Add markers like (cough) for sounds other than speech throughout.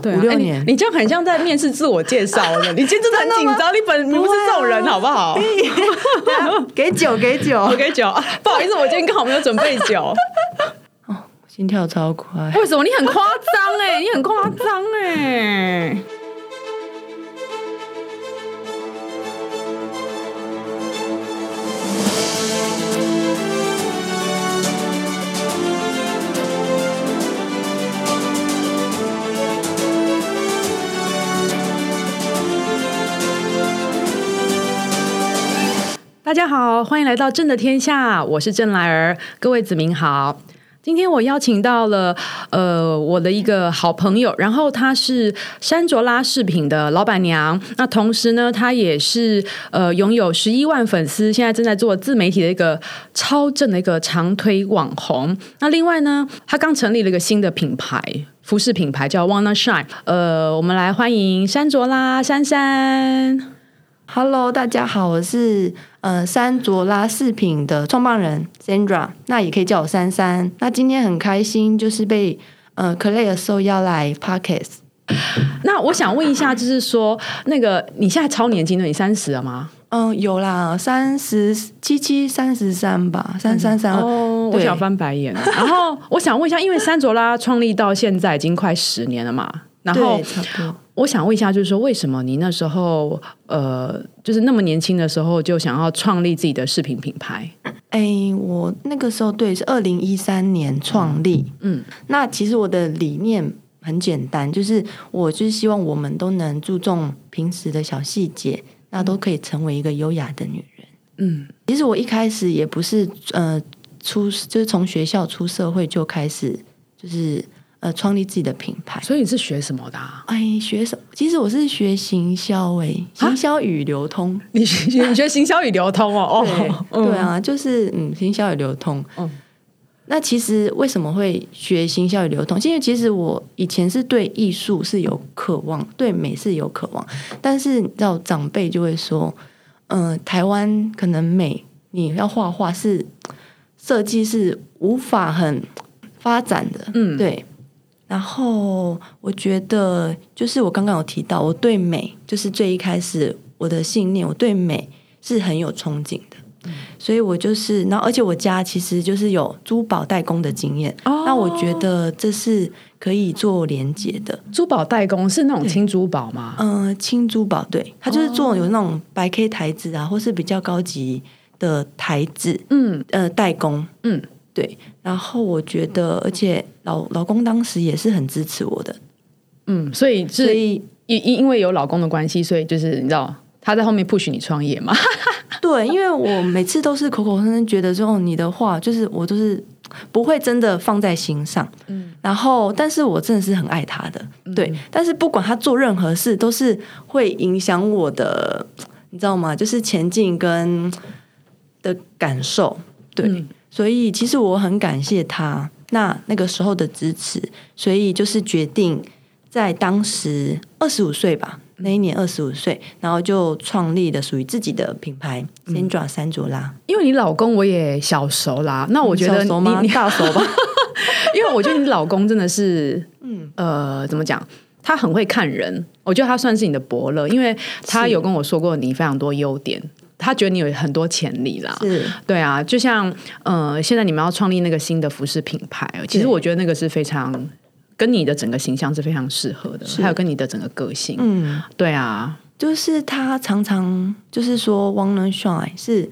对五六年你这样很像在面试自我介绍的，(laughs) 你今天真的很紧张，你本你不是这种人好不好？(laughs) 给酒给酒我，给酒，啊 (laughs) 不好意思，我今天刚好没有准备酒。心跳超快。为什么？你很夸张哎，你很夸张哎。大家好，欢迎来到正的天下，我是郑来儿，各位子民好。今天我邀请到了呃我的一个好朋友，然后她是山卓拉饰品的老板娘，那同时呢，她也是呃拥有十一万粉丝，现在正在做自媒体的一个超正的一个长腿网红。那另外呢，她刚成立了一个新的品牌。服饰品牌叫 Wanna Shine，呃，我们来欢迎山卓拉珊珊。Hello，大家好，我是呃三卓拉饰品的创办人 Sandra，那也可以叫我珊珊。那今天很开心，就是被呃 Clay 受邀来 Podcast。(coughs) 那我想问一下，就是说，那个你现在超年轻的，你三十了吗？嗯，有啦，三十七七三十三吧，三三三。哦，我想翻白眼。然后我想问一下，因为三卓拉创立到现在已经快十年了嘛，然后。我想问一下，就是说，为什么你那时候呃，就是那么年轻的时候就想要创立自己的饰品品牌？哎，我那个时候对是二零一三年创立，嗯，那其实我的理念很简单，就是我就是希望我们都能注重平时的小细节，那都可以成为一个优雅的女人。嗯，其实我一开始也不是呃出，就是从学校出社会就开始，就是呃创立自己的品牌。所以你是学什么的、啊？哎，学什么？其实我是学行销诶，行销与流通。你学你学行销与流通哦？对哦，嗯 (laughs) 对，啊，就是嗯，行销与流通。嗯那其实为什么会学行销与流通？因为其实我以前是对艺术是有渴望，对美是有渴望，但是你知道长辈就会说，嗯、台湾可能美，你要画画是设计是无法很发展的，嗯对。然后我觉得，就是我刚刚有提到，我对美就是最一开始我的信念，我对美是很有憧憬的。所以我就是，然后而且我家其实就是有珠宝代工的经验，哦那我觉得这是可以做连接的。珠宝代工是那种轻珠宝吗？嗯、轻珠宝对，它就是做有那种白 K 台子啊，或是比较高级的台子，嗯呃，代工，嗯，对。然后我觉得，而且老老公当时也是很支持我的，嗯，所以是所以因因因为有老公的关系，所以就是你知道他在后面 push 你创业嘛？(laughs) 对，因为我每次都是口口声声觉得说，哦，你的话就是我都是不会真的放在心上，嗯，然后但是我真的是很爱他的，对，但是不管他做任何事，都是会影响我的，你知道吗？就是前进跟的感受，对，嗯所以其实我很感谢他那那个时候的支持，所以就是决定在当时二十五岁吧，那一年二十五岁，然后就创立了属于自己的品牌 Sandra 山卓拉。因为你老公我也小熟啦，那我觉得？你大熟吧？(laughs) 因为我觉得你老公真的是，嗯呃，怎么讲？他很会看人，我觉得他算是你的伯乐，因为他有跟我说过你非常多优点，他觉得你有很多潜力啦。是对啊，就像呃，现在你们要创立那个新的服饰品牌，其实我觉得那个是非常跟你的整个形象是非常适合的，还有跟你的整个个性。嗯，对啊，就是他常常就是说 “Wanna Shine” 是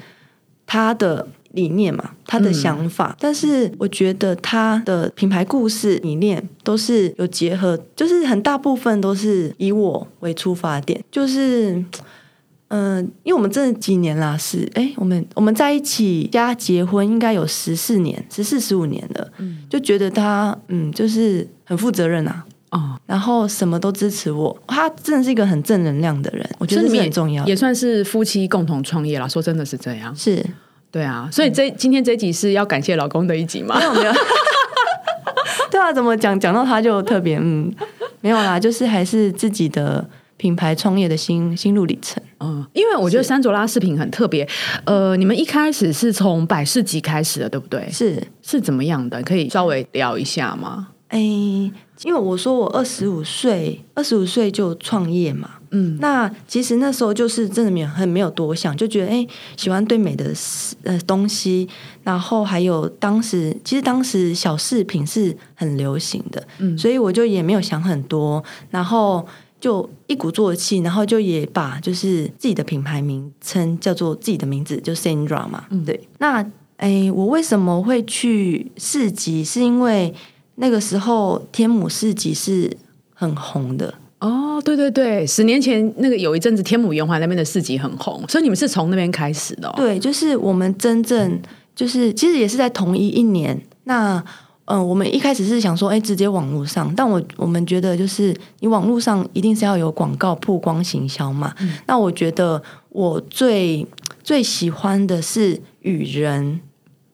他的理念嘛，他的想法。但是我觉得他的品牌故事理念都是有结合，就是很大部分都是以我为出发点，就是。嗯，因为我们这几年啦，是哎，我们我们在一起加结婚应该有十四年，十四十五年了，嗯就觉得他嗯，就是很负责任啊，哦，然后什么都支持我，他真的是一个很正能量的人，我觉得是很重要。也算是夫妻共同创业啦。说真的是这样，是对啊。所以这今天这一集是要感谢老公的一集吗没？有没有，(laughs) 对啊，怎么讲讲到他就特别嗯，没有啦，就是还是自己的品牌创业的心心路历程。嗯，因为我觉得山卓拉饰品很特别。呃，你们一开始是从百事集开始的，对不对？是，是怎么样的？可以稍微聊一下吗？哎，因为我说我二十五岁，二十五岁就创业嘛，嗯，那其实那时候就是真的没有很没有多想，就觉得哎、喜欢对美的事呃东西，然后还有当时其实当时小饰品是很流行的，嗯所以我就也没有想很多，然后就一鼓作气，然后就也把就是自己的品牌名称叫做自己的名字，就 Sandra 嘛，嗯对。那哎，我为什么会去市集？是因为那个时候天母市集是很红的，哦，对对对，十年前那个有一阵子天母圆环那边的市集很红，所以你们是从那边开始的、哦。对，就是我们真正就是其实也是在同一一年。那嗯、呃我们一开始是想说，哎，直接网络上，但我我们觉得就是你网络上一定是要有广告曝光行销嘛。那我觉得我最最喜欢的是与人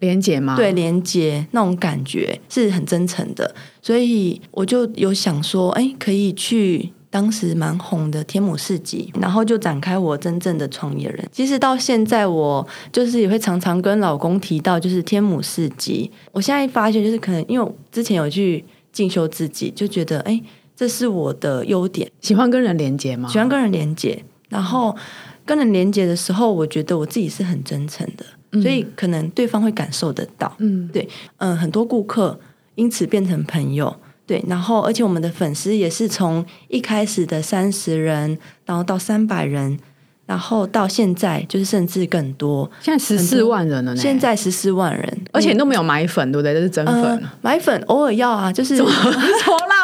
连接吗？对，连接那种感觉是很真诚的，所以我就有想说，哎，可以去当时蛮红的天母市集，然后就展开我真正的创业人。其实到现在，我就是也会常常跟老公提到，就是天母市集。我现在发现，就是可能因为我之前有去进修自己，就觉得，哎，这是我的优点，喜欢跟人连接吗？喜欢跟人连接，然后跟人连接的时候，我觉得我自己是很真诚的。所以可能对方会感受得到，嗯，对嗯，很多顾客因此变成朋友，对，然后而且我们的粉丝也是从一开始的三十人，然后到三百人，然后到现在就是甚至更多，现在十四万人了呢，现在十四万人，而且你都没有买粉，对不对？这是真呃粉。买粉偶尔要啊，就是怎么 (laughs) 啦？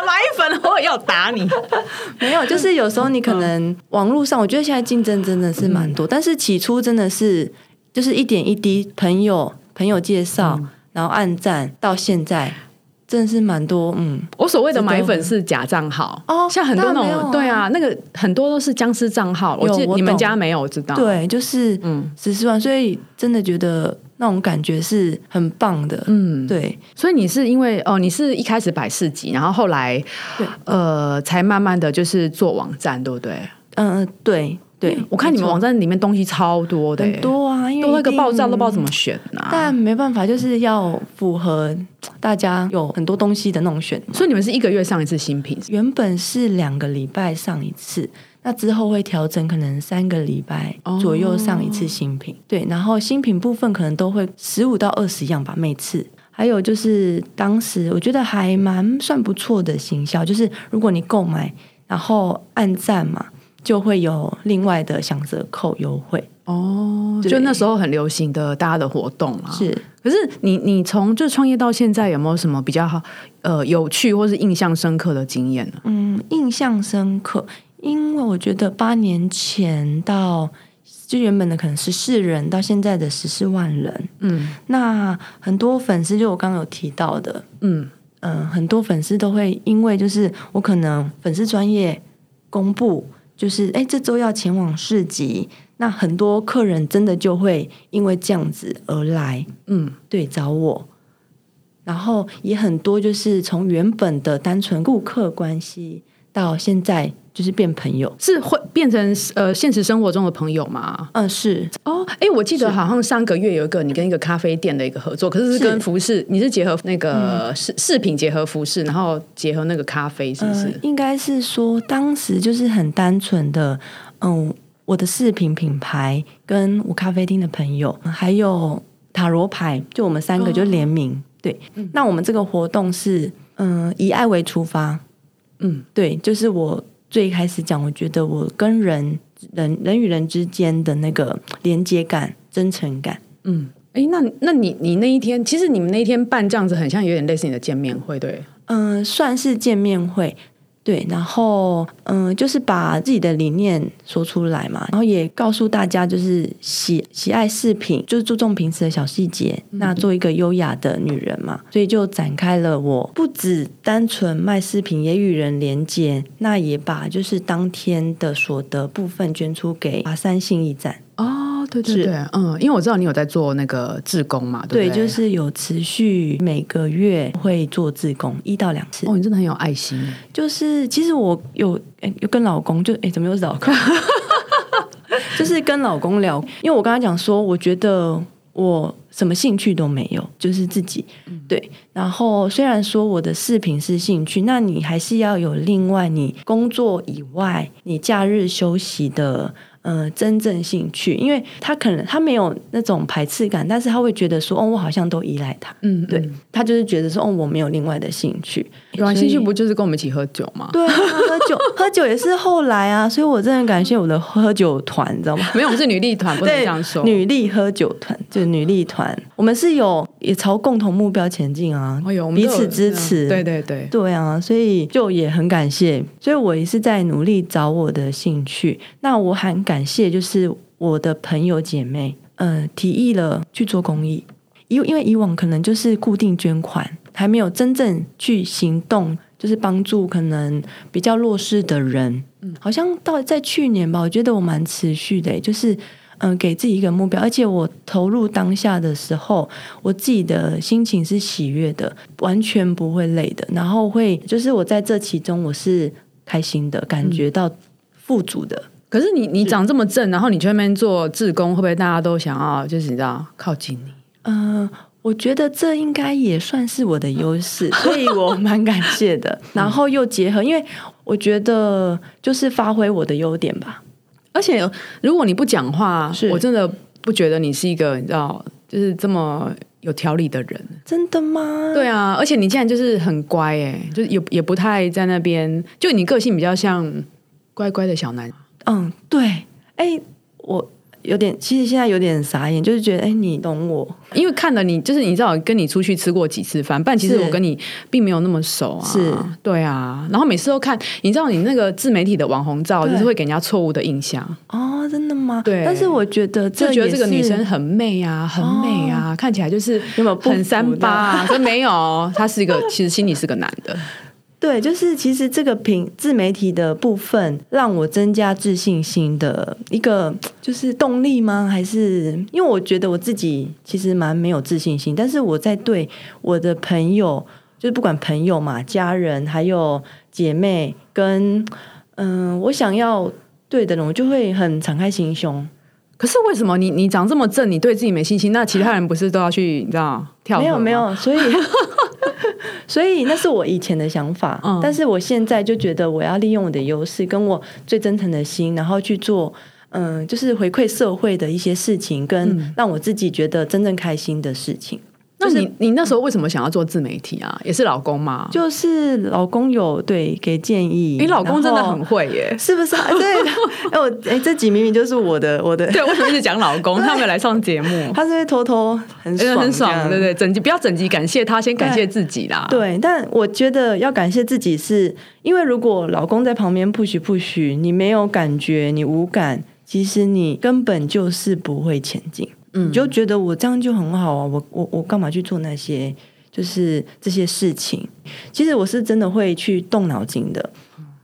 买粉偶尔要打你。(laughs) 没有，就是有时候你可能网络上，我觉得现在竞争真的是蛮多，但是起初真的是就是一点一滴，朋友朋友介绍，然后暗赞，到现在真的是蛮多，嗯，我所谓的买粉是假账号哦像很多那种对啊，那个很多都是僵尸账号。我记得你们家没有，我知道。，对，就是嗯。十四万，所以真的觉得那种感觉是很棒的，嗯，对，所以你是因为哦，你是一开始摆市集，然后后来对。呃，才慢慢的就是做网站，对不对？嗯、嗯，对对，我看你们网站里面东西超多的多啊，因为多那个一定爆炸都不知道怎么选啊。但没办法，就是要符合大家有很多东西的那种选。所以你们是一个月上一次新品，原本是两个礼拜上一次，那之后会调整，可能三个礼拜左右上一次新品。对，然后新品部分可能都会十五到二十样吧，每次。还有就是当时我觉得还蛮算不错的行销，就是如果你购买然后按赞嘛，就会有另外的享折扣优惠。哦，就那时候很流行的大家的活动啊。是，可是你你从就创业到现在，有没有什么比较好呃有趣或是印象深刻的经验呢？嗯，印象深刻，因为我觉得八年前到就原本的可能十四人，到现在的十四万人，嗯。那很多粉丝就我刚刚有提到的，嗯。嗯、很多粉丝都会因为就是我可能粉丝专业公布，就是哎这周要前往市集，那很多客人真的就会因为这样子而来，嗯，对找我，然后也很多就是从原本的单纯顾客关系到现在就是变朋友，是会变成呃现实生活中的朋友吗？嗯、是哦，哎，我记得好像上个月有一个你跟一个咖啡店的一个合作，可是是是跟服饰，你是结合那个饰饰品结合服饰，然后结合那个咖啡，是不是？呃，应该是说当时就是很单纯的，嗯，我的饰品品牌跟我咖啡厅的朋友，还有塔罗牌，就我们三个就联名。对，那我们这个活动是，嗯，以爱为出发。嗯，对，就是我最开始讲，我觉得我跟人人人与人之间的那个连接感、真诚感。嗯，哎，那那你你那一天，其实你们那一天办这样子，很像有点类似你的见面会，对？嗯，算是见面会，对，然后嗯，就是把自己的理念说出来嘛，然后也告诉大家，就是喜喜爱饰品，就是注重平时的小细节，那做一个优雅的女人嘛，所以就展开了我不只单纯卖饰品，也与人连接，那也把就是当天的所得部分捐出给华山信义站，哦，对对是对，嗯，因为我知道你有在做那个自工嘛，对对，对？就是有持续每个月会做自工一到两次，哦，你真的很有爱心。就是其实我有哎有跟老公就哎怎么又是老公？(laughs) 就是跟老公聊，因为我跟他讲说，我觉得我什么兴趣都没有，就是自己对。然后虽然说我的视频是兴趣，那你还是要有另外你工作以外，你假日休息的。呃，真正兴趣，因为他可能他没有那种排斥感，但是他会觉得说，哦，我好像都依赖他，嗯，对他就是觉得说，哦，我没有另外的兴趣，有啊，兴趣不就是跟我们一起喝酒吗？对啊，喝酒 (laughs) 喝酒也是后来啊，所以我真的感谢我的喝酒团，你知道吗？(laughs) 没有，我们是女力团，不能这样说，女力喝酒团就是女力团，我们是有也朝共同目标前进啊，彼此支持，对对对，对啊，所以就也很感谢，所以我也是在努力找我的兴趣，那我很。感谢，就是我的朋友姐妹，呃，提议了去做公益。因因为以往可能就是固定捐款，还没有真正去行动，就是帮助可能比较弱势的人。嗯，好像到在去年吧，我觉得我蛮持续的，就是嗯，给自己一个目标，而且我投入当下的时候，我自己的心情是喜悦的，完全不会累的，然后会就是我在这其中我是开心的，感觉到富足的。可是你你长这么正，然后你去那边做志工，会不会大家都想要就是你知道靠近你？嗯，我觉得这应该也算是我的优势，(laughs) 所以我蛮感谢的。然后又结合，因为我觉得就是发挥我的优点吧。而且如果你不讲话，我真的不觉得你是一个你知道就是这么有条理的人。真的吗？对啊，而且你竟然就是很乖哎，就是也也不太在那边，就你个性比较像乖乖的小男。嗯，对，哎，我有点，其实现在有点傻眼，就是觉得，哎，你懂我，因为看了你，就是你知道，跟你出去吃过几次饭，但其实我跟你并没有那么熟啊，是，对啊，然后每次都看，你知道，你那个自媒体的网红照，就是会给人家错误的印象哦，真的吗？对，但是我觉得，就觉得这个女生很媚啊，很美啊，看起来就是有没有很三八啊？可没有，她是一个，其实心里是个男的。对，就是其实这个平自媒体的部分，让我增加自信心的一个就是动力吗？还是因为我觉得我自己其实蛮没有自信心，但是我在对我的朋友，就是不管朋友嘛、家人，还有姐妹，跟嗯，我想要对的人，我就会很敞开心胸。可是为什么你你长这么正，你对自己没信心？那其他人不是都要去你知道跳？没有没有，所以。所以那是我以前的想法，但是我现在就觉得我要利用我的优势，跟我最真诚的心，然后去做，嗯，就是回馈社会的一些事情，跟让我自己觉得真正开心的事情。那你你那时候为什么想要做自媒体啊？也是老公吗？就是老公有对给建议，你老公真的很会耶，是不是？对，(laughs) 哎我哎这集明明就是我的我的，对，为什么一直讲老公？(laughs) 他没有来上节目，他是偷偷很爽很爽，对对，整集不要整集感谢他，先感谢自己啦。对，但我觉得要感谢自己，是因为如果老公在旁边 push push，你没有感觉，你无感，其实你根本就是不会前进。你就觉得我这样就很好啊，我我我干嘛去做那些就是这些事情？其实我是真的会去动脑筋的，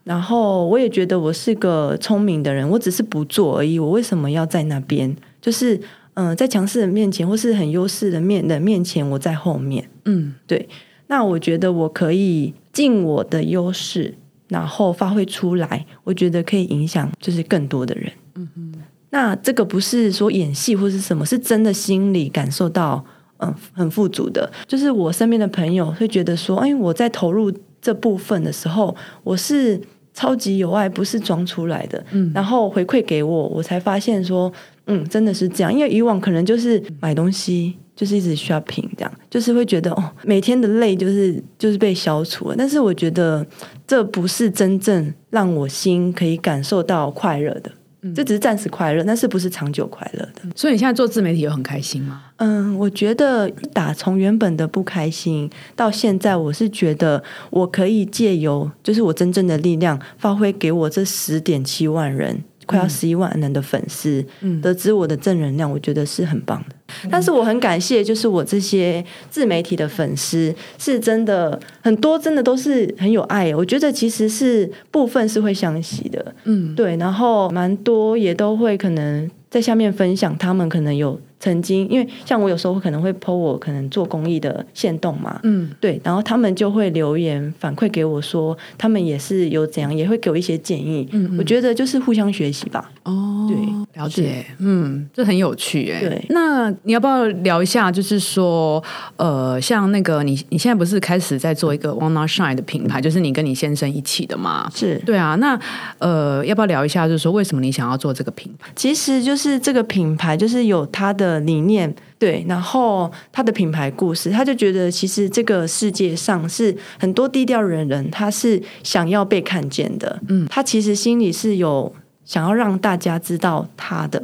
然后我也觉得我是个聪明的人，我只是不做而已。我为什么要在那边？就是嗯，在强势的面前或是很优势的面的面前，我在后面。嗯，对。那我觉得我可以尽我的优势，然后发挥出来，我觉得可以影响就是更多的人。嗯哼。那这个不是说演戏或是什么，是真的心里感受到，嗯，很富足的。就是我身边的朋友会觉得说，哎，我在投入这部分的时候，我是超级有爱，不是装出来的。嗯，然后回馈给我，我才发现说，嗯，真的是这样。因为以往可能就是买东西，就是一直 shopping 这样，就是会觉得哦，每天的累就是就是被消除了。但是我觉得这不是真正让我心可以感受到快乐的。这只是暂时快乐，但是不是长久快乐的。所以你现在做自媒体有很开心吗？嗯，我觉得打从原本的不开心到现在，我是觉得我可以借由就是我真正的力量，发挥给我这十点七万人。快要十一万人的粉丝，得知我的正能量，我觉得是很棒的。但是我很感谢，就是我这些自媒体的粉丝，是真的很多，真的都是很有爱。我觉得其实是部分是会相惜的，嗯，对。然后蛮多也都会可能在下面分享，他们可能有。曾经，因为像我有时候可能会 po 我可能做公益的线动嘛，嗯，对，然后他们就会留言反馈给我说，他们也是有怎样，也会给我一些建议。嗯嗯我觉得就是互相学习吧。哦，对，了解，嗯，这很有趣哎。对那你要不要聊一下？就是说，呃，像那个你你现在不是开始在做一个 Wanna Shine 的品牌，就是你跟你先生一起的嘛？是，对啊，那呃，要不要聊一下？就是说，为什么你想要做这个品牌？其实就是这个品牌就是有它的理念，对，然后他的品牌故事，他就觉得其实这个世界上是很多低调人人，他是想要被看见的，嗯，他其实心里是有想要让大家知道他的。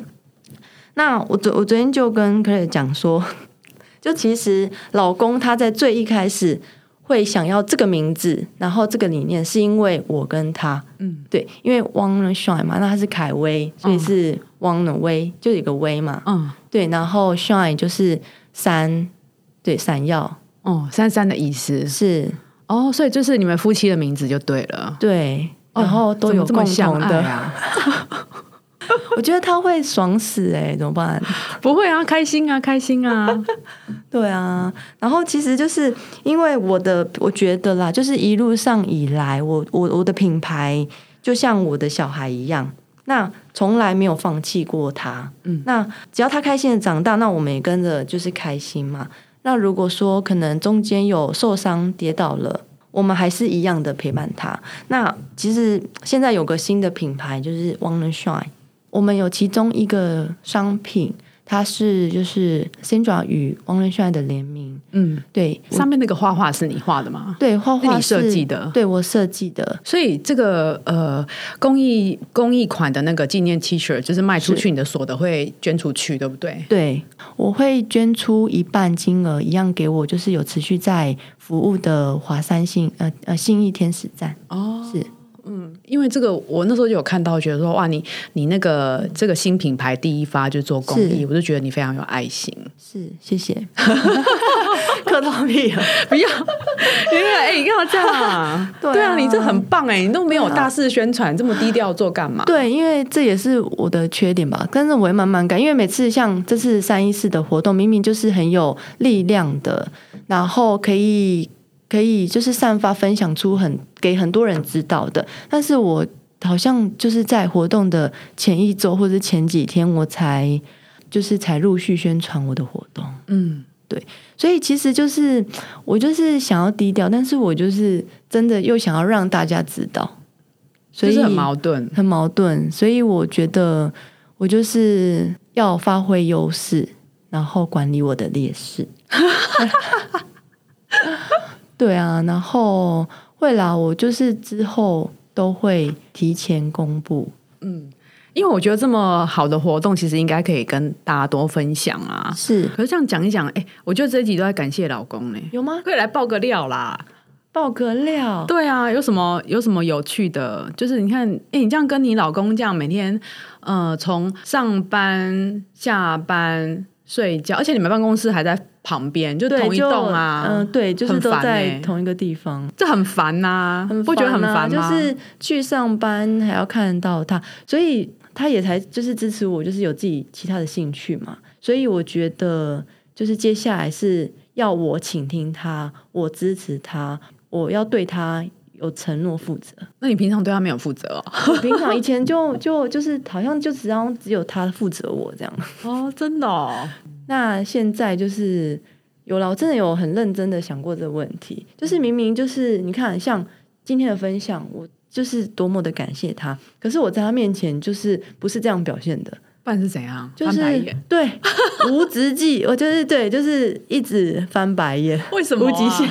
那我昨我昨天就跟 Clare 讲说，(laughs) 就其实老公他在最一开始会想要这个名字，然后这个理念，是因为我跟他，嗯，对，因为 Wanna Shine 嘛，那他是凯威，所以是 Wanna 威，就有一个威嘛，嗯，对，然后 Shine 就是闪，对，闪耀。哦，珊珊的意思。是，哦，所以就是你们夫妻的名字就对了。对，哦然后都有共同的，啊？(laughs) (laughs) 我觉得他会爽死哎、怎么办？(laughs) 不会啊，开心啊，开心啊。(laughs) 对啊，然后其实就是因为我的，我觉得啦，就是一路上以来，我我我的品牌就像我的小孩一样，那从来没有放弃过他。嗯，那只要他开心的长大，那我们也跟着就是开心嘛。那如果说可能中间有受伤跌倒了，我们还是一样的陪伴他。那其实现在有个新的品牌，就是 Wanna Shine，我们有其中一个商品，它是就是 Sandra 与 Wanna Shine 的联名。嗯，对，上面那个画画是你画的吗？对，画画是你设是计的对我设计的，所以这个呃公益公益款的那个纪念 T 恤，就是卖出去，你的所得会捐出去，对不对？对我会捐出一半金额，一样给我就是有持续在服务的华山信呃呃信义天使站，哦，是因为这个我那时候就有看到，觉得说哇，你你那个这个新品牌第一发就做公益，我就觉得你非常有爱心。是，谢谢，(laughs) 客套屁了，不要，因为哎，你干嘛这样啊？(laughs) 对啊对啊，你这很棒哎，你都没有大肆宣传，这么低调做干嘛？对，因为这也是我的缺点吧，但是我也慢慢改，因为每次像这次三一四的活动，明明就是很有力量的，然后可以可以就是散发分享出很给很多人知道的，但是我好像就是在活动的前一周或者前几天，我才就是才陆续宣传我的活动，嗯，对所以其实就是我就是想要低调，但是我就是真的又想要让大家知道，所以很矛盾。很矛盾，所以我觉得我就是要发挥优势，然后管理我的劣势。(laughs) 对啊，然后会啦，我就是之后都会提前公布。嗯因为我觉得这么好的活动，其实应该可以跟大家多分享啊。是可是这样讲一讲，哎，我觉得这一集都在感谢老公呢，有吗？可以来爆个料啦。爆个料，对啊，有什么有什么有趣的？就是你看，哎，你这样跟你老公这样每天，呃，从上班、下班、睡觉，而且你们办公室还在旁边，就，同一就栋啊，嗯、对，就是都在欸同一个地方。这很烦呐、很不觉得很啊烦吗？就是去上班还要看到他，所以他也才就是支持我，就是有自己其他的兴趣嘛。所以我觉得，就是接下来是要我倾听他，我支持他，我要对他有承诺负责。那你平常对他没有负责哦？(laughs) 我平常以前就就就是好像就只要只有他负责我这样，哦，真的哦，(laughs) 那现在就是有了，我真的有很认真的想过这个问题，就是明明就是你看，像今天的分享，我就是多么的感谢他，可是我在他面前就是不是这样表现的，不然是怎样？就是？对无止境，我就是对，就是一直翻白眼，为什么、啊？无极限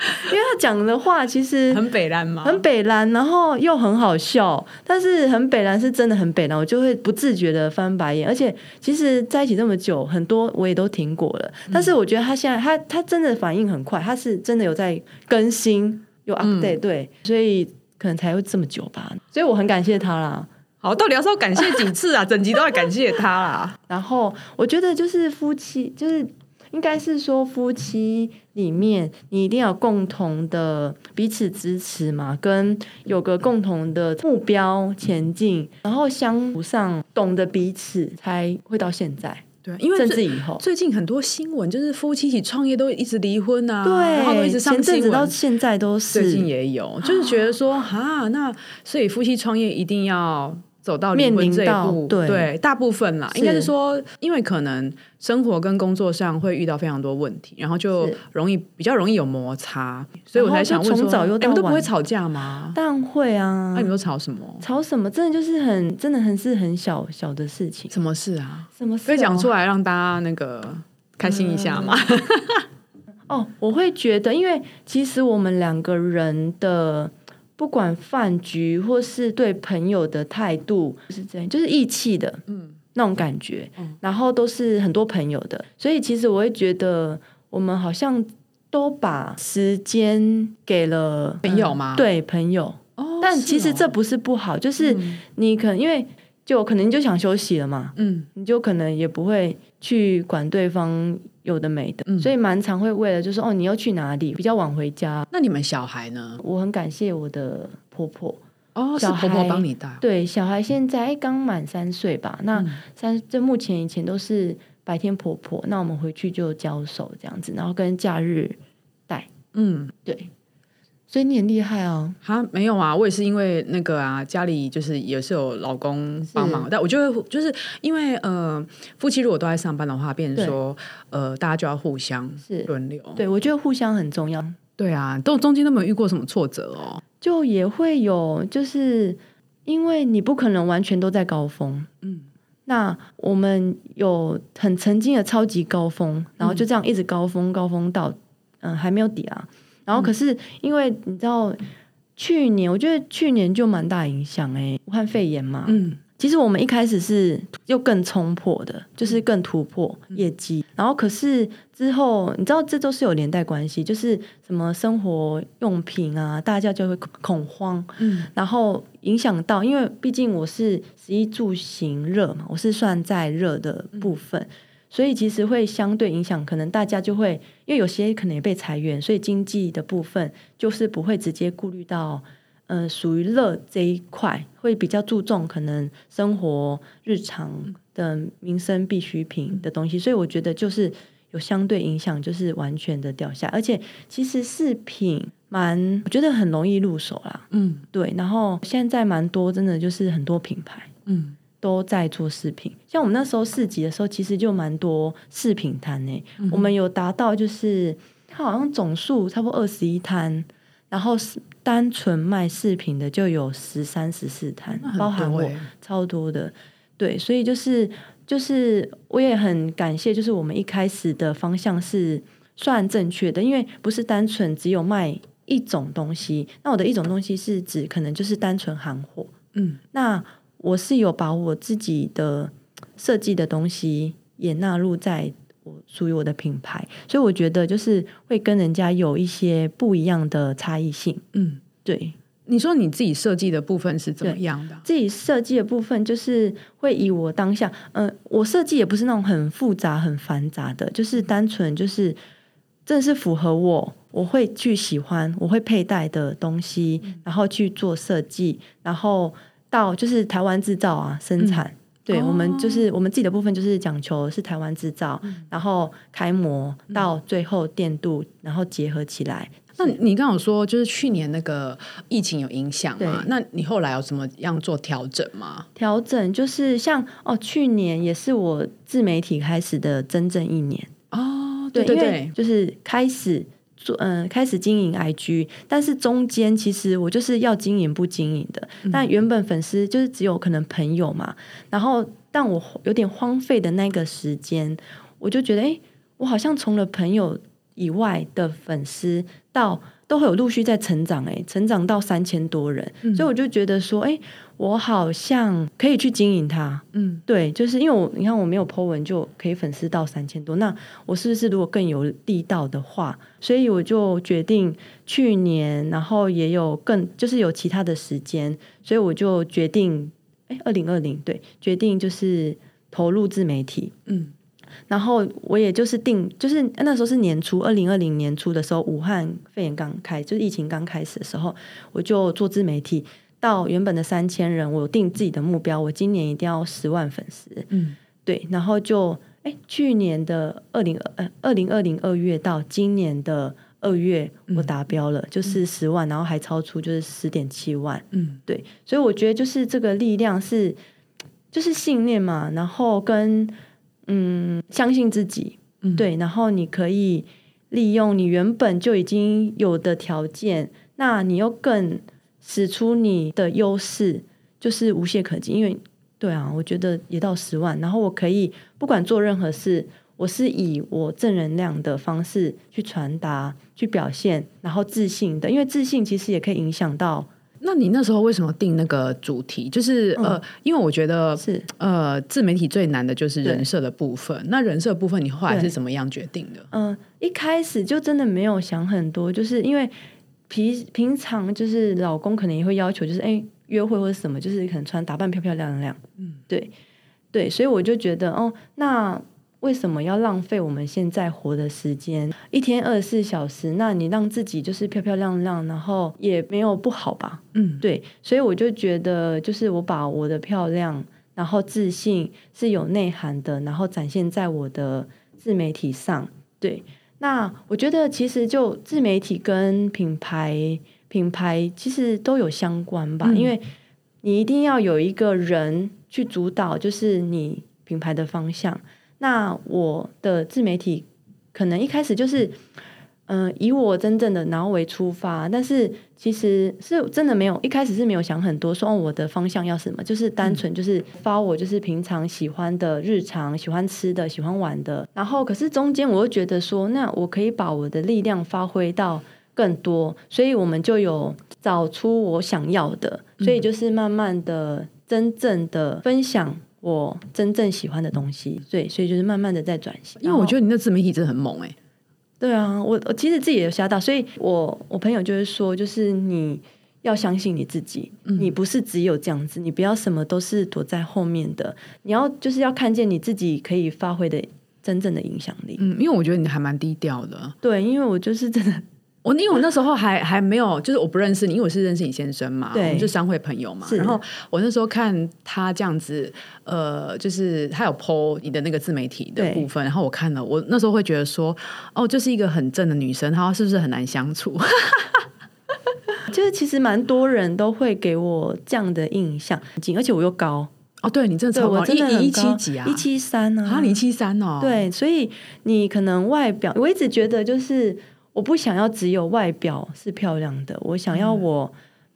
(laughs) 因为他讲的话其实很北蓝嘛？很北蓝，然后又很好笑，但是很北蓝是真的很北蓝，我就会不自觉的翻白眼。而且其实在一起这么久，很多我也都听过了，但是我觉得他现在他他真的反应很快，他是真的有在更新有 update，、对，所以可能才会这么久吧。所以我很感谢他啦。好，到底要说感谢几次啊？整集都要感谢他啦。(laughs) 然后我觉得就是夫妻，就是应该是说夫妻里面，你一定要有共同的彼此支持嘛，跟有个共同的目标前进，然后相处上懂得彼此，才会到现在。对，因为甚至以后。最近很多新闻就是夫妻一起创业都一直离婚啊，对，然后都一直上新闻。子到现在都是最近也有，就是觉得说啊，那所以夫妻创业一定要走到离面临婚这一步，对对，大部分啦，是应该是说，因为可能生活跟工作上会遇到非常多问题，然后就容易比较容易有摩擦，所以我才想问说，你们都不会吵架吗？当然会啊那、，你们都吵什么？吵什么？真的就是很，真的很是很小小的事情，什么事啊？什么事、可以讲出来来让大家那个开心一下吗？哦。我会觉得，因为其实我们两个人的不管饭局或是对朋友的态度，就是这样，就是义气的，嗯，那种感觉，然后都是很多朋友的，所以其实我会觉得我们好像都把时间给了朋友吗？嗯对朋友，哦但其实这不，是不好，就是你可能因为就可能你就想休息了嘛，嗯，你就可能也不会去管对方有的没的，嗯所以蛮常会为了就是哦你要去哪里比较晚回家。那你们小孩呢？我很感谢我的婆婆，哦，是小婆婆孩帮你带，对小孩现在哎刚满三岁吧，嗯那三这目前以前都是白天婆婆，那我们回去就交手这样子，然后跟假日带，嗯。对，所以你很厉害哦。哈，没有啊，我也是因为那个啊，家里就是也是有老公帮忙，但我就会就是因为呃，夫妻如果都在上班的话，变成说呃，大家就要互相是轮流。对，我觉得互相很重要。对啊，都中间都没有遇过什么挫折哦。就也会有，就是因为你不可能完全都在高峰，嗯，那我们有很曾经的超级高峰，然后就这样一直高峰高峰到嗯、还没有底啊，然后可是因为你知道去年，我觉得去年就蛮大影响哎、武汉肺炎嘛，嗯。其实我们一开始是又更冲破的，就是更突破业绩，然后可是之后你知道这都是有连带关系，就是什么生活用品啊，大家就会恐恐慌，嗯。然后影响到，因为毕竟我是十一住行热嘛，我是算在热的部分，所以其实会相对影响，可能大家就会因为有些可能也被裁员，所以经济的部分就是不会直接顾虑到。呃，属于乐这一块会比较注重可能生活日常的民生必需品的东西，所以我觉得就是有相对影响，就是完全的掉下，而且其实饰品蛮，我觉得很容易入手啦。嗯。对，然后现在蛮多，真的就是很多品牌。嗯都在做饰品。像我们那时候市集的时候，其实就蛮多饰品摊呢。嗯我们有达到就是它好像总数差不多二十一摊，然后是单纯卖饰品的就有十三十四摊包含我超多的。对，所以就是就是我也很感谢，就是我们一开始的方向是算正确的，因为不是单纯只有卖一种东西。那我的一种东西是指可能就是单纯行货，嗯那我是有把我自己的设计的东西也纳入在我属于我的品牌，所以我觉得就是会跟人家有一些不一样的差异性。嗯。对你说你自己设计的部分是怎么样的？自己设计的部分，就是会以我当下，呃，我设计也不是那种很复杂、很繁杂的，就是单纯就是正是符合我，我会去喜欢，我会佩戴的东西，然后去做设计，然后到就是台湾制造啊，生产。对、哦我们就是我们自己的部分，就是讲求是台湾制造，然后开模到最后电镀，然后结合起来。那你刚刚有说，就是去年那个疫情有影响嘛？那你后来有什么样做调整吗？调整就是像哦，去年也是我自媒体开始的真正一年。哦，对对对，就是开始做，嗯、开始经营 IG，但是中间其实我就是要经营不经营的。嗯但原本粉丝就是只有可能朋友嘛，然后但我有点荒废的那个时间，我就觉得，哎、我好像从了朋友以外的粉丝到都会有陆续在成长、哎，成长到三千多人，嗯所以我就觉得说，哎、我好像可以去经营它。嗯。对，就是因为我你看我没有 po 文就可以粉丝到三千多，那我是不是如果更有力道的话，所以我就决定去年，然后也有更就是有其他的时间，所以我就决定，哎，二零二零对，决定就是投入自媒体，嗯。然后我也就是定，就是那时候是年初，二零二零年初的时候，武汉肺炎刚开，就是疫情刚开始的时候，我就做自媒体，到原本的三千人，我定自己的目标，我今年一定要十万粉丝，嗯。对，然后就哎，去年的二零呃二零二零二月到今年的二月，我达标了，就是十万，然后还超出就是十点七万。嗯，对，所以我觉得就是这个力量是就是信念嘛，然后跟嗯相信自己，嗯。对，然后你可以利用你原本就已经有的条件，那你又更使出你的优势，就是无懈可击。因为对啊，我觉得也到十万，然后我可以不管做任何事，我是以我正能量的方式去传达、去表现，然后自信的，因为自信其实也可以影响到那你那时候为什么定那个主题？就是、呃，因为我觉得嗯是呃，自媒体最难的就是人设的部分。那人设部分，你后来是怎么样决定的？嗯，一开始就真的没有想很多，就是因为平平常就是老公可能也会要求，就是哎、约会或者什么，就是可能穿打扮漂漂亮亮，嗯，对对，所以我就觉得哦，那为什么要浪费我们现在活的时间？一天二十四小时，那你让自己就是漂漂亮亮，然后也没有不好吧？嗯，对，所以我就觉得，就是我把我的漂亮，然后自信是有内涵的，然后展现在我的自媒体上。对，那我觉得其实就自媒体跟品牌品牌其实都有相关吧，嗯因为你一定要有一个人去主导，就是你品牌的方向。那我的自媒体可能一开始就是。嗯，以我真正的然后为出发，但是其实是真的没有一开始是没有想很多，说哦我的方向要什么，就是单纯就是发我就是平常喜欢的日常、喜欢吃的、喜欢玩的，然后可是中间我又觉得说，那我可以把我的力量发挥到更多，所以我们就有找出我想要的，所以就是慢慢的真正的分享我真正喜欢的东西，对，所以就是慢慢的在转型，因为我觉得。得你那自媒体真的很猛哎、对啊，我我其实自己也有吓到，所以我我朋友就是说，就是你要相信你自己，你不是只有这样子，你不要什么都是躲在后面的，你要就是要看见你自己可以发挥的真正的影响力。嗯，因为我觉得你还蛮低调的。对，因为我就是真的，我因为我那时候还还没有，就是我不认识你，因为我是认识你先生嘛，我们是商会朋友嘛。然后我那时候看他这样子，呃，就是他有 PO 你的那个自媒体的部分，然后我看了，我那时候会觉得说，哦，就是一个很正的女生，她是不是很难相处？(laughs) 就是其实蛮多人都会给我这样的印象，而且我又高，哦，对你真的对超高，我真的很一一七高几啊？一七三啊，啊，你一七三哦？，对，所以你可能外表，我一直觉得就是我不想要只有外表是漂亮的，我想要我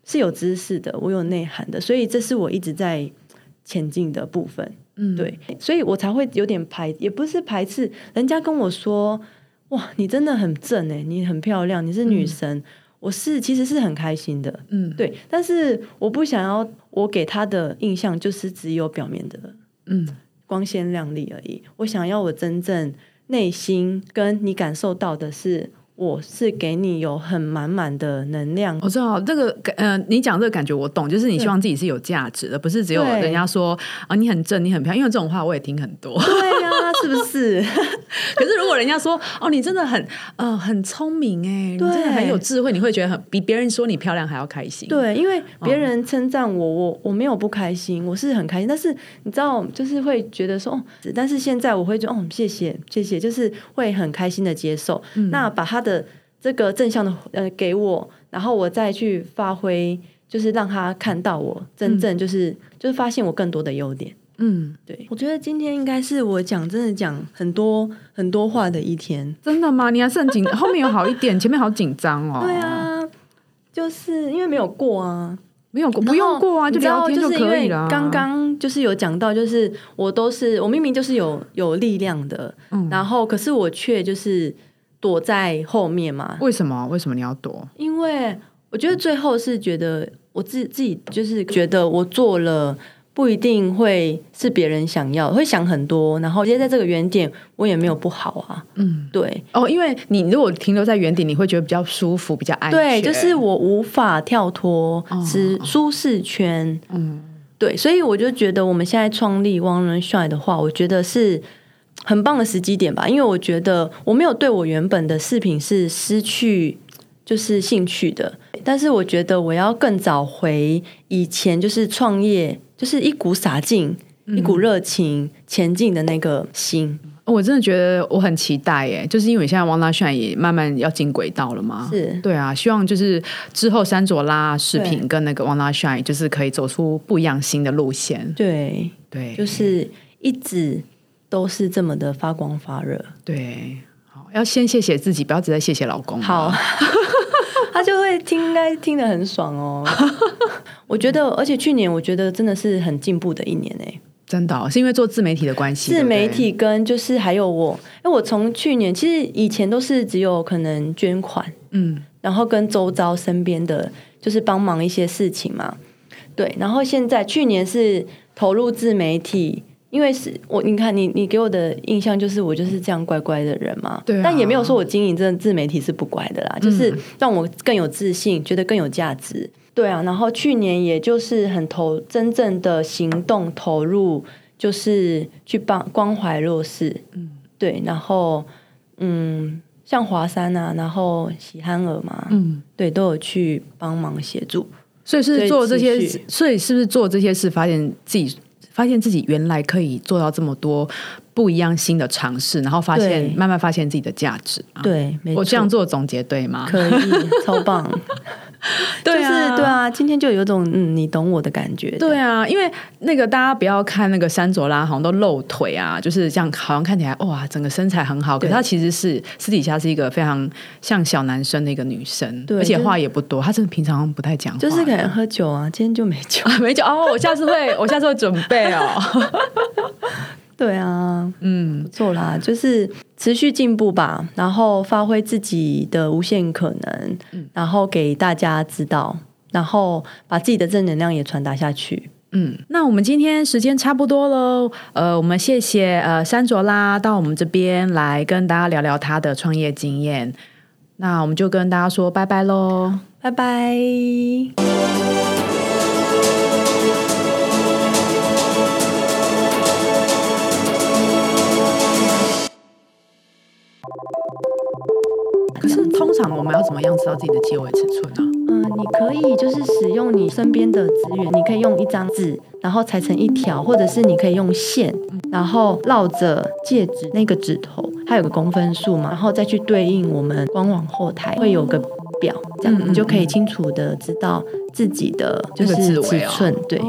是有知识的，我有内涵的，所以这是我一直在前进的部分。嗯，对，所以我才会有点排，也不是排斥，人家跟我说，哇，你真的很正哎，你很漂亮，你是女神。我是其实是很开心的，嗯，对，但是我不想要我给他的印象就是只有表面的嗯，光鲜亮丽而已。我想要我真正内心跟你感受到的是，我是给你有很满满的能量。我知道这个感，呃，你讲这个感觉我懂，就是你希望自己是有价值的，不是只有人家说啊你很正，你很漂亮，因为这种话我也听很多。对呀、是不是？(laughs) 可是如果人家说哦，你真的很呃很聪明哎，你真的很有智慧，你会觉得很比别人说你漂亮还要开心。，对，因为别人称赞我，我我没有不开心，我是很开心。但是你知道，就是会觉得说，哦，但是现在我会觉得，哦，谢谢，谢谢，就是会很开心的接受。那把他的这个正向的呃给我，然后我再去发挥，就是让他看到我真正就是、就是发现我更多的优点。嗯，对，我觉得今天应该是我讲真的讲很多很多话的一天。真的吗？你还是很紧，(laughs) 后面有好一点，前面好紧张哦。对，啊，就是因为没有过啊。没有过，不用过啊，就聊天就是因为可以了。刚刚就是有讲到，就是我都是我明明就是有有力量的，嗯然后可是我却就是躲在后面嘛，为什么？为什么你要躲？因为我觉得最后是觉得我自自己就是觉得我做了。不一定会是别人想要，会想很多，然后直接在这个原点，我也没有不好啊。嗯，对哦，因为你如果停留在原点，你会觉得比较舒服，比较安全。对，就是我无法跳脱哦是舒适圈。嗯对，所以我就觉得我们现在创立 One Run Shine 的话，我觉得是很棒的时机点吧，因为我觉得我没有对我原本的饰品是失去就是兴趣的，但是我觉得我要更找回以前就是创业就是一股洒劲、一股热情前进的那个心。我真的觉得我很期待耶，就是因为现在王大炫也慢慢要进轨道了嘛。是对啊，希望就是之后山卓拉视频跟那个王大炫，就是可以走出不一样新的路线。对，对，就是一直都是这么的发光发热。对。好，要先谢谢自己，不要只在谢谢老公。好，(laughs) 他就会听，应该听得很爽哦。(laughs) 我觉得，而且去年我觉得真的是很进步的一年诶。真的哦、是因为做自媒体的关系，自媒体跟就是还有我，因为我从去年其实以前都是只有可能捐款，嗯，然后跟周遭身边的就是帮忙一些事情嘛。对，然后现在去年是投入自媒体，因为是我你看你你给我的印象就是我就是这样乖乖的人嘛，对啊。但也没有说我经营这自媒体是不乖的啦，就是让我更有自信，觉得更有价值。对啊，然后去年也就是很投真正的行动投入，就是去帮关怀弱势，嗯，对，然后嗯，像华山啊，然后喜憨儿嘛，嗯，对，都有去帮忙协助。所以是做这些所以，所以是不是做这些事，发现自己发现自己原来可以做到这么多不一样新的尝试，然后发现慢慢发现自己的价值啊。对，我这样做总结对吗？可以，超棒。(laughs) (laughs) 对啊就是对啊，今天就有种嗯，你懂我的感觉。对啊，因为那个大家不要看那个山卓拉，好像都露腿啊，就是这样，好像看起来哇，整个身材很好，可是她其实是私底下是一个非常像小男生的一个女生，对而且话也不多，她真的平常不太讲话，就是可能喝酒啊，今天就没酒。(laughs) 没酒哦，我下次会，我下次会准备哦。(laughs) 对啊，嗯，不错啦，就是持续进步吧，然后发挥自己的无限可能，然后给大家知道，然后把自己的正能量也传达下去。嗯，那我们今天时间差不多喽，呃，我们谢谢呃山卓拉到我们这边来跟大家聊聊他的创业经验，那我们就跟大家说拜拜喽。拜拜。通常我们要怎么样知道自己的结尾尺寸呢、嗯，你可以就是使用你身边的资源，你可以用一张纸，然后裁成一条，或者是你可以用线，然后绕着戒指那个指头，它有个公分数嘛，然后再去对应我们官网后台会有个表，这样你就可以清楚的知道自己的就这个是尺寸，对。